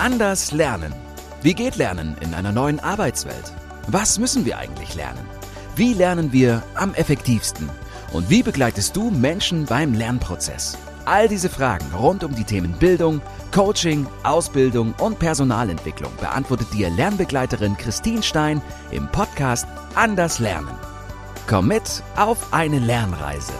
Anders lernen. Wie geht Lernen in einer neuen Arbeitswelt? Was müssen wir eigentlich lernen? Wie lernen wir am effektivsten? Und wie begleitest du Menschen beim Lernprozess? All diese Fragen rund um die Themen Bildung, Coaching, Ausbildung und Personalentwicklung beantwortet dir Lernbegleiterin Christine Stein im Podcast Anders Lernen. Komm mit auf eine Lernreise.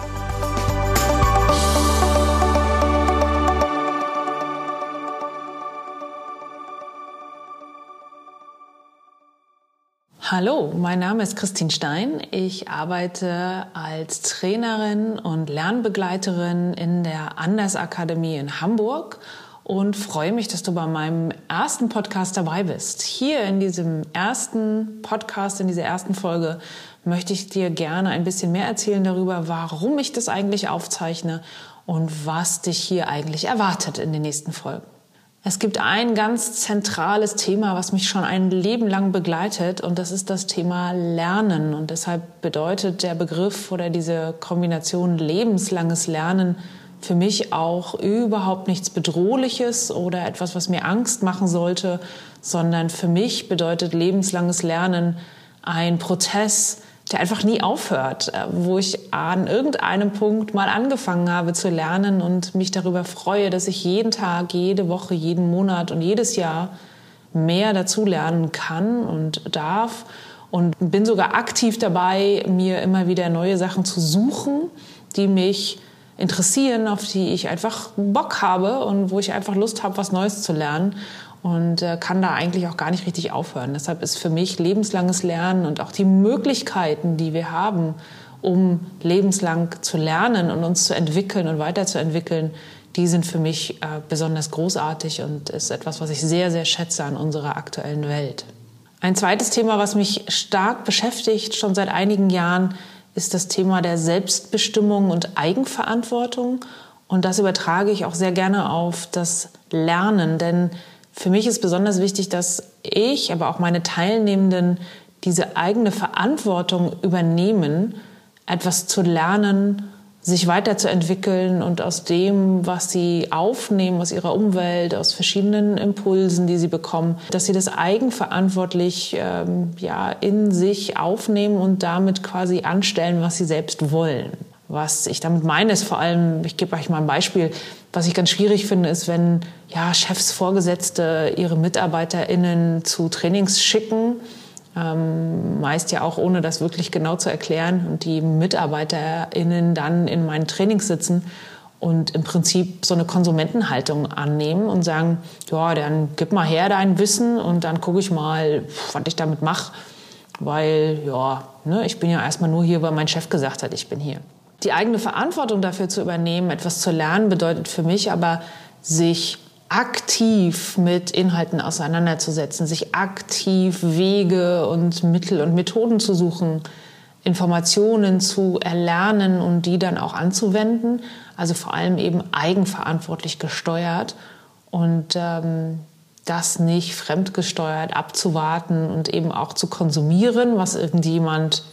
Hallo, mein Name ist Christine Stein. Ich arbeite als Trainerin und Lernbegleiterin in der Anders Akademie in Hamburg und freue mich, dass du bei meinem ersten Podcast dabei bist. Hier in diesem ersten Podcast, in dieser ersten Folge, möchte ich dir gerne ein bisschen mehr erzählen darüber, warum ich das eigentlich aufzeichne und was dich hier eigentlich erwartet in den nächsten Folgen. Es gibt ein ganz zentrales Thema, was mich schon ein Leben lang begleitet, und das ist das Thema Lernen. Und deshalb bedeutet der Begriff oder diese Kombination lebenslanges Lernen für mich auch überhaupt nichts Bedrohliches oder etwas, was mir Angst machen sollte, sondern für mich bedeutet lebenslanges Lernen ein Prozess, der einfach nie aufhört, äh, wo ich an irgendeinem Punkt mal angefangen habe zu lernen und mich darüber freue, dass ich jeden Tag, jede Woche, jeden Monat und jedes Jahr mehr dazu lernen kann und darf. Und bin sogar aktiv dabei, mir immer wieder neue Sachen zu suchen, die mich interessieren, auf die ich einfach Bock habe und wo ich einfach Lust habe, was Neues zu lernen und äh, kann da eigentlich auch gar nicht richtig aufhören. Deshalb ist für mich lebenslanges Lernen und auch die Möglichkeiten, die wir haben, um lebenslang zu lernen und uns zu entwickeln und weiterzuentwickeln, die sind für mich äh, besonders großartig und ist etwas, was ich sehr, sehr schätze an unserer aktuellen Welt. Ein zweites Thema, was mich stark beschäftigt, schon seit einigen Jahren, ist das Thema der Selbstbestimmung und Eigenverantwortung. Und das übertrage ich auch sehr gerne auf das Lernen, denn für mich ist besonders wichtig, dass ich, aber auch meine Teilnehmenden diese eigene Verantwortung übernehmen, etwas zu lernen, sich weiterzuentwickeln und aus dem, was sie aufnehmen, aus ihrer Umwelt, aus verschiedenen Impulsen, die sie bekommen, dass sie das eigenverantwortlich ähm, ja, in sich aufnehmen und damit quasi anstellen, was sie selbst wollen. Was ich damit meine, ist vor allem, ich gebe euch mal ein Beispiel, was ich ganz schwierig finde, ist, wenn ja, Chefs, Vorgesetzte ihre MitarbeiterInnen zu Trainings schicken, ähm, meist ja auch ohne das wirklich genau zu erklären und die MitarbeiterInnen dann in meinen Trainings sitzen und im Prinzip so eine Konsumentenhaltung annehmen und sagen, ja, dann gib mal her dein Wissen und dann gucke ich mal, was ich damit mache, weil ja, ne, ich bin ja erstmal nur hier, weil mein Chef gesagt hat, ich bin hier. Die eigene Verantwortung dafür zu übernehmen, etwas zu lernen, bedeutet für mich aber, sich aktiv mit Inhalten auseinanderzusetzen, sich aktiv Wege und Mittel und Methoden zu suchen, Informationen zu erlernen und die dann auch anzuwenden. Also vor allem eben eigenverantwortlich gesteuert und ähm, das nicht fremdgesteuert abzuwarten und eben auch zu konsumieren, was irgendjemand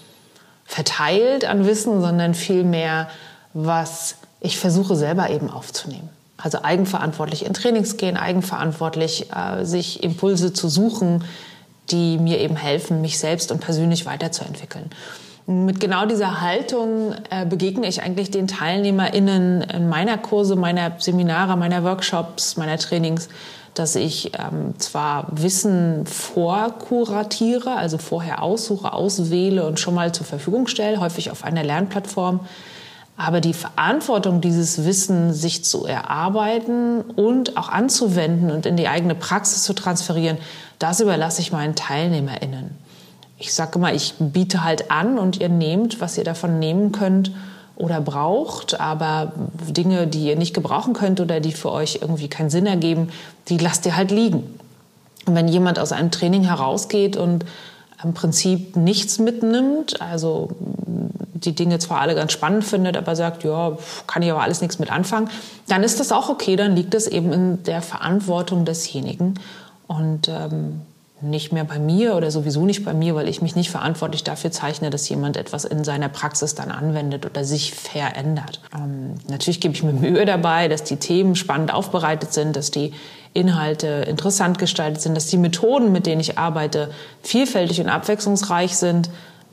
verteilt an Wissen, sondern vielmehr, was ich versuche selber eben aufzunehmen. Also eigenverantwortlich in Trainings gehen, eigenverantwortlich äh, sich Impulse zu suchen, die mir eben helfen, mich selbst und persönlich weiterzuentwickeln. Mit genau dieser Haltung äh, begegne ich eigentlich den TeilnehmerInnen in meiner Kurse, meiner Seminare, meiner Workshops, meiner Trainings, dass ich ähm, zwar Wissen vorkuratiere, also vorher aussuche, auswähle und schon mal zur Verfügung stelle, häufig auf einer Lernplattform, aber die Verantwortung, dieses Wissen sich zu erarbeiten und auch anzuwenden und in die eigene Praxis zu transferieren, das überlasse ich meinen TeilnehmerInnen. Ich sage immer, ich biete halt an und ihr nehmt, was ihr davon nehmen könnt oder braucht, aber Dinge, die ihr nicht gebrauchen könnt oder die für euch irgendwie keinen Sinn ergeben, die lasst ihr halt liegen. Und wenn jemand aus einem Training herausgeht und im Prinzip nichts mitnimmt, also die Dinge zwar alle ganz spannend findet, aber sagt, ja, kann ich aber alles nichts mit anfangen, dann ist das auch okay, dann liegt es eben in der Verantwortung desjenigen. Und ähm, nicht mehr bei mir oder sowieso nicht bei mir, weil ich mich nicht verantwortlich dafür zeichne, dass jemand etwas in seiner Praxis dann anwendet oder sich verändert. Ähm, natürlich gebe ich mir Mühe dabei, dass die Themen spannend aufbereitet sind, dass die Inhalte interessant gestaltet sind, dass die Methoden, mit denen ich arbeite, vielfältig und abwechslungsreich sind.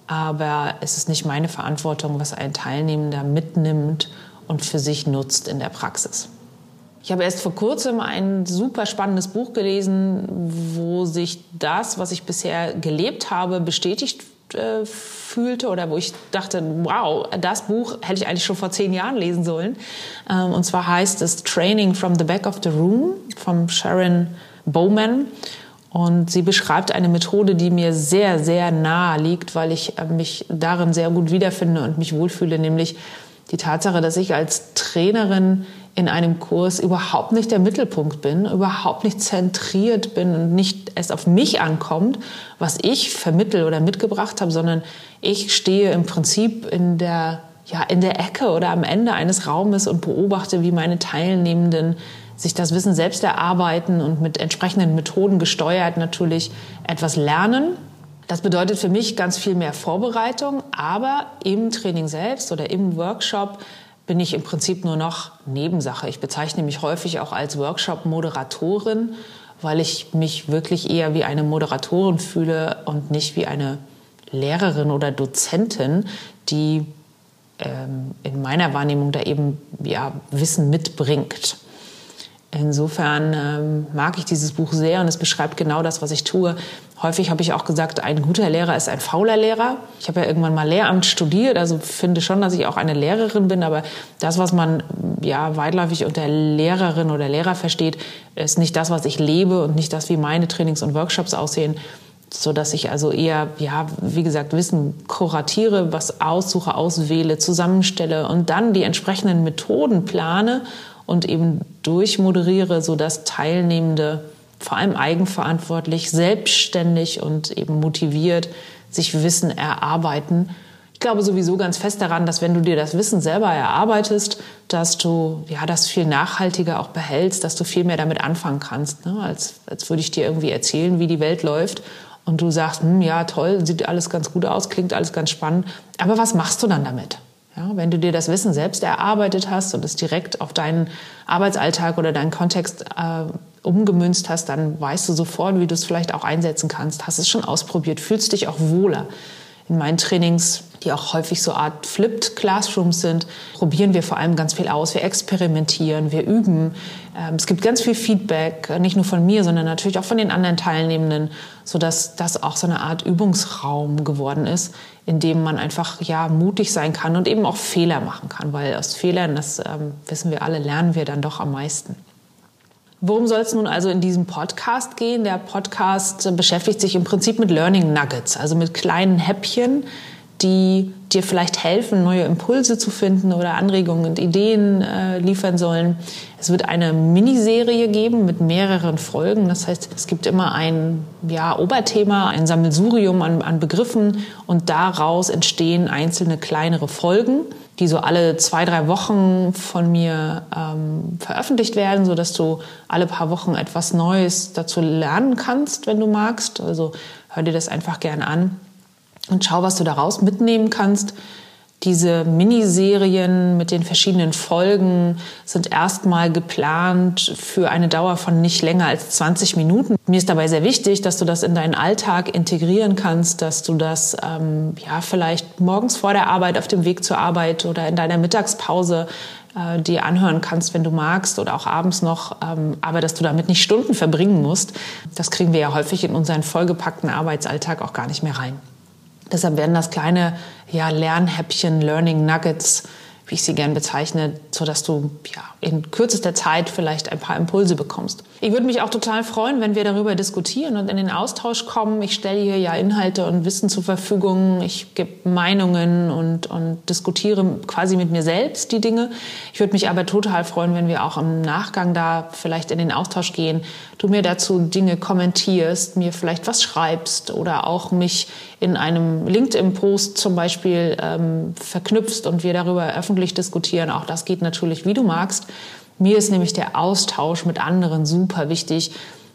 Aber es ist nicht meine Verantwortung, was ein Teilnehmender mitnimmt und für sich nutzt in der Praxis. Ich habe erst vor kurzem ein super spannendes Buch gelesen, wo sich das, was ich bisher gelebt habe, bestätigt äh, fühlte oder wo ich dachte, wow, das Buch hätte ich eigentlich schon vor zehn Jahren lesen sollen. Ähm, und zwar heißt es Training from the Back of the Room von Sharon Bowman. Und sie beschreibt eine Methode, die mir sehr, sehr nahe liegt, weil ich äh, mich darin sehr gut wiederfinde und mich wohlfühle, nämlich die Tatsache, dass ich als Trainerin in einem Kurs überhaupt nicht der Mittelpunkt bin, überhaupt nicht zentriert bin und nicht erst auf mich ankommt, was ich vermittel oder mitgebracht habe, sondern ich stehe im Prinzip in der, ja, in der Ecke oder am Ende eines Raumes und beobachte, wie meine Teilnehmenden sich das Wissen selbst erarbeiten und mit entsprechenden Methoden gesteuert natürlich etwas lernen. Das bedeutet für mich ganz viel mehr Vorbereitung, aber im Training selbst oder im Workshop bin ich im Prinzip nur noch Nebensache. Ich bezeichne mich häufig auch als Workshop-Moderatorin, weil ich mich wirklich eher wie eine Moderatorin fühle und nicht wie eine Lehrerin oder Dozentin, die ähm, in meiner Wahrnehmung da eben ja, Wissen mitbringt. Insofern ähm, mag ich dieses Buch sehr und es beschreibt genau das, was ich tue. Häufig habe ich auch gesagt, ein guter Lehrer ist ein fauler Lehrer. Ich habe ja irgendwann mal Lehramt studiert, also finde schon, dass ich auch eine Lehrerin bin, aber das, was man ja weitläufig unter Lehrerin oder Lehrer versteht, ist nicht das, was ich lebe und nicht das, wie meine Trainings und Workshops aussehen, so dass ich also eher, ja, wie gesagt, Wissen kuratiere, was aussuche, auswähle, zusammenstelle und dann die entsprechenden Methoden plane und eben durchmoderiere, sodass Teilnehmende vor allem eigenverantwortlich, selbstständig und eben motiviert sich Wissen erarbeiten. Ich glaube sowieso ganz fest daran, dass wenn du dir das Wissen selber erarbeitest, dass du ja das viel nachhaltiger auch behältst, dass du viel mehr damit anfangen kannst, ne? als, als würde ich dir irgendwie erzählen, wie die Welt läuft und du sagst, hm, ja toll, sieht alles ganz gut aus, klingt alles ganz spannend, aber was machst du dann damit? Ja, wenn du dir das Wissen selbst erarbeitet hast und es direkt auf deinen Arbeitsalltag oder deinen Kontext äh, umgemünzt hast, dann weißt du sofort, wie du es vielleicht auch einsetzen kannst. Hast es schon ausprobiert, fühlst dich auch wohler. In meinen Trainings, die auch häufig so Art Flipped Classrooms sind, probieren wir vor allem ganz viel aus. Wir experimentieren, wir üben. Ähm, es gibt ganz viel Feedback, nicht nur von mir, sondern natürlich auch von den anderen Teilnehmenden, sodass das auch so eine Art Übungsraum geworden ist, in dem man einfach ja mutig sein kann und eben auch Fehler machen kann, weil aus Fehlern, das ähm, wissen wir alle, lernen wir dann doch am meisten. Worum soll es nun also in diesem Podcast gehen? Der Podcast beschäftigt sich im Prinzip mit Learning Nuggets, also mit kleinen Häppchen, die dir vielleicht helfen, neue Impulse zu finden oder Anregungen und Ideen äh, liefern sollen. Es wird eine Miniserie geben mit mehreren Folgen. Das heißt, es gibt immer ein ja, Oberthema, ein Sammelsurium an, an Begriffen und daraus entstehen einzelne kleinere Folgen, die so alle zwei, drei Wochen von mir ähm, veröffentlicht werden, sodass du alle paar Wochen etwas Neues dazu lernen kannst, wenn du magst. Also hör dir das einfach gern an und schau, was du daraus mitnehmen kannst. Diese Miniserien mit den verschiedenen Folgen sind erstmal geplant für eine Dauer von nicht länger als 20 Minuten. Mir ist dabei sehr wichtig, dass du das in deinen Alltag integrieren kannst, dass du das ähm, ja vielleicht morgens vor der Arbeit, auf dem Weg zur Arbeit oder in deiner Mittagspause äh, dir anhören kannst, wenn du magst oder auch abends noch, ähm, aber dass du damit nicht Stunden verbringen musst. Das kriegen wir ja häufig in unseren vollgepackten Arbeitsalltag auch gar nicht mehr rein. Deshalb werden das kleine ja, Lernhäppchen, Learning Nuggets, wie ich sie gern bezeichne, so dass du ja, in kürzester Zeit vielleicht ein paar Impulse bekommst. Ich würde mich auch total freuen, wenn wir darüber diskutieren und in den Austausch kommen. Ich stelle hier ja Inhalte und Wissen zur Verfügung. Ich gebe Meinungen und, und diskutiere quasi mit mir selbst die Dinge. Ich würde mich aber total freuen, wenn wir auch im Nachgang da vielleicht in den Austausch gehen. Du mir dazu Dinge kommentierst, mir vielleicht was schreibst oder auch mich in einem LinkedIn-Post zum Beispiel ähm, verknüpfst und wir darüber öffentlich diskutieren. Auch das geht natürlich, wie du magst. Mir ist nämlich der Austausch mit anderen super wichtig.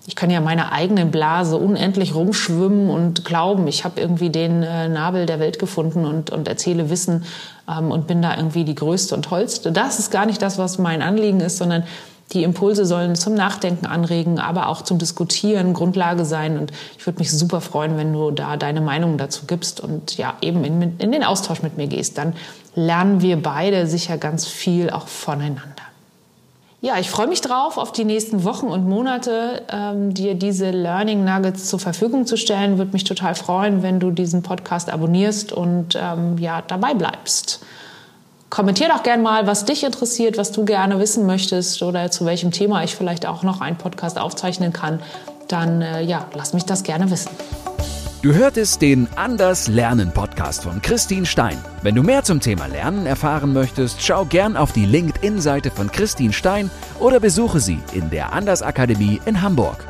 Ich kann ja meine eigenen Blase unendlich rumschwimmen und glauben, ich habe irgendwie den äh, Nabel der Welt gefunden und, und erzähle Wissen ähm, und bin da irgendwie die Größte und Tollste. Das ist gar nicht das, was mein Anliegen ist, sondern Die Impulse sollen zum Nachdenken anregen, aber auch zum Diskutieren Grundlage sein. Und ich würde mich super freuen, wenn du da deine Meinung dazu gibst und ja, eben in, in den Austausch mit mir gehst. Dann lernen wir beide sicher ganz viel auch voneinander. Ja, ich freue mich drauf, auf die nächsten Wochen und Monate ähm, dir diese Learning Nuggets zur Verfügung zu stellen. Würde mich total freuen, wenn du diesen Podcast abonnierst und ähm, ja dabei bleibst. Kommentier doch gerne mal, was dich interessiert, was du gerne wissen möchtest oder zu welchem Thema ich vielleicht auch noch einen Podcast aufzeichnen kann. Dann äh, ja, lass mich das gerne wissen. Du hörtest den Anders Lernen Podcast von Christine Stein. Wenn du mehr zum Thema Lernen erfahren möchtest, schau gern auf die LinkedIn-Seite von Christine Stein oder besuche sie in der Anders Akademie in Hamburg.